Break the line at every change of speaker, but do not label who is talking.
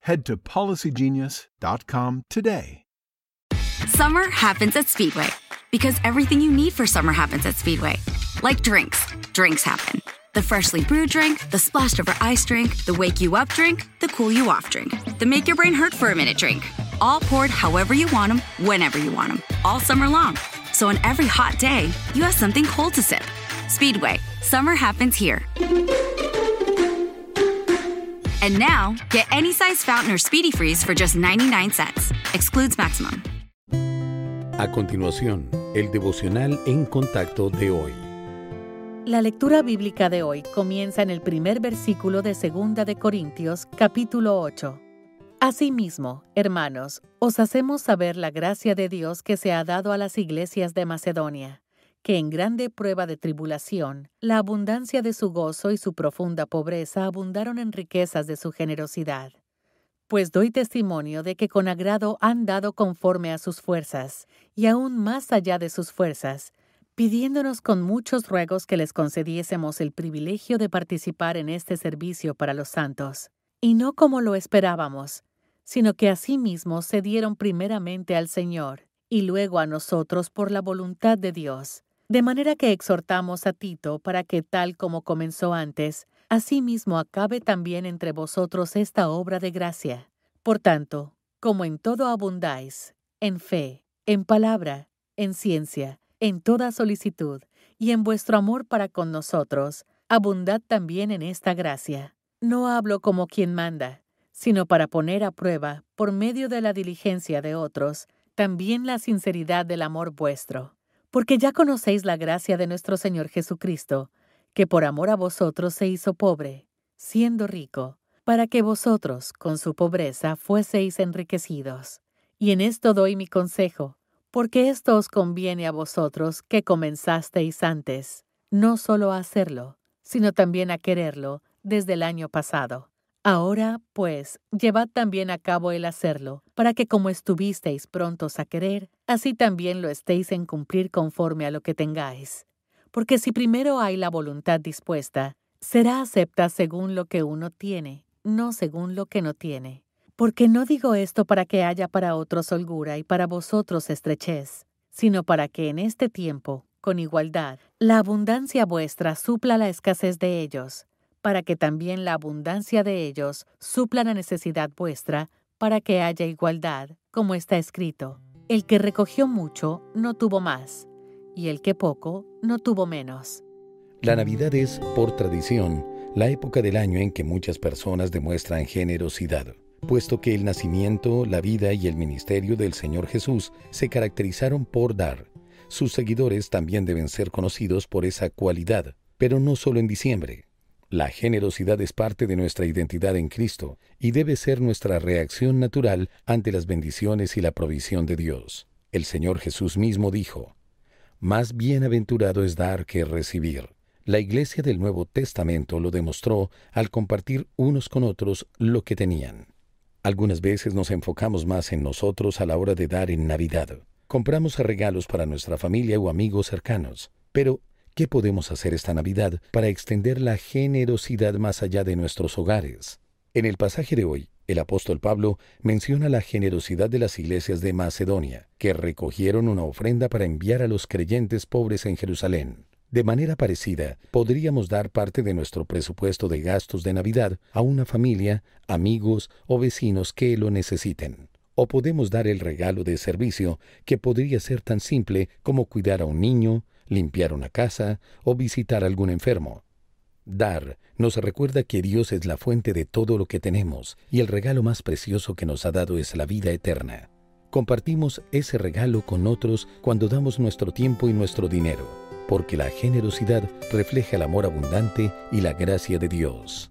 head to policygenius.com today.
Summer happens at Speedway because everything you need for summer happens at Speedway. Like drinks, drinks happen. The freshly brewed drink, the splashed over ice drink, the wake you up drink, the cool you off drink, the make your brain hurt for a minute drink. All poured however you want them, whenever you want them, all summer long. So on every hot day, you have something cold to sip. Speedway, summer happens here. And now, get any size fountain or speedy freeze for just 99 cents. Excludes maximum.
A continuación, el devocional en contacto de hoy.
La lectura bíblica de hoy comienza en el primer versículo de 2 de Corintios, capítulo 8. Asimismo, hermanos, os hacemos saber la gracia de Dios que se ha dado a las iglesias de Macedonia, que en grande prueba de tribulación, la abundancia de su gozo y su profunda pobreza abundaron en riquezas de su generosidad. Pues doy testimonio de que con agrado han dado conforme a sus fuerzas, y aún más allá de sus fuerzas, pidiéndonos con muchos ruegos que les concediésemos el privilegio de participar en este servicio para los santos, y no como lo esperábamos, sino que asimismo se dieron primeramente al Señor y luego a nosotros por la voluntad de Dios. De manera que exhortamos a Tito para que tal como comenzó antes, asimismo acabe también entre vosotros esta obra de gracia. Por tanto, como en todo abundáis, en fe, en palabra, en ciencia, en toda solicitud, y en vuestro amor para con nosotros, abundad también en esta gracia. No hablo como quien manda, sino para poner a prueba, por medio de la diligencia de otros, también la sinceridad del amor vuestro. Porque ya conocéis la gracia de nuestro Señor Jesucristo, que por amor a vosotros se hizo pobre, siendo rico, para que vosotros, con su pobreza, fueseis enriquecidos. Y en esto doy mi consejo, porque esto os conviene a vosotros que comenzasteis antes, no solo a hacerlo, sino también a quererlo desde el año pasado. Ahora, pues, llevad también a cabo el hacerlo, para que como estuvisteis prontos a querer, así también lo estéis en cumplir conforme a lo que tengáis. Porque si primero hay la voluntad dispuesta, será acepta según lo que uno tiene, no según lo que no tiene. Porque no digo esto para que haya para otros holgura y para vosotros estrechez, sino para que en este tiempo, con igualdad, la abundancia vuestra supla la escasez de ellos para que también la abundancia de ellos supla la necesidad vuestra, para que haya igualdad, como está escrito. El que recogió mucho no tuvo más, y el que poco no tuvo menos.
La Navidad es, por tradición, la época del año en que muchas personas demuestran generosidad, puesto que el nacimiento, la vida y el ministerio del Señor Jesús se caracterizaron por dar. Sus seguidores también deben ser conocidos por esa cualidad, pero no solo en diciembre. La generosidad es parte de nuestra identidad en Cristo y debe ser nuestra reacción natural ante las bendiciones y la provisión de Dios. El Señor Jesús mismo dijo, Más bienaventurado es dar que recibir. La Iglesia del Nuevo Testamento lo demostró al compartir unos con otros lo que tenían. Algunas veces nos enfocamos más en nosotros a la hora de dar en Navidad. Compramos regalos para nuestra familia o amigos cercanos, pero ¿Qué podemos hacer esta Navidad para extender la generosidad más allá de nuestros hogares? En el pasaje de hoy, el apóstol Pablo menciona la generosidad de las iglesias de Macedonia, que recogieron una ofrenda para enviar a los creyentes pobres en Jerusalén. De manera parecida, podríamos dar parte de nuestro presupuesto de gastos de Navidad a una familia, amigos o vecinos que lo necesiten. O podemos dar el regalo de servicio que podría ser tan simple como cuidar a un niño, limpiar una casa o visitar a algún enfermo. Dar nos recuerda que Dios es la fuente de todo lo que tenemos y el regalo más precioso que nos ha dado es la vida eterna. Compartimos ese regalo con otros cuando damos nuestro tiempo y nuestro dinero, porque la generosidad refleja el amor abundante y la gracia de Dios.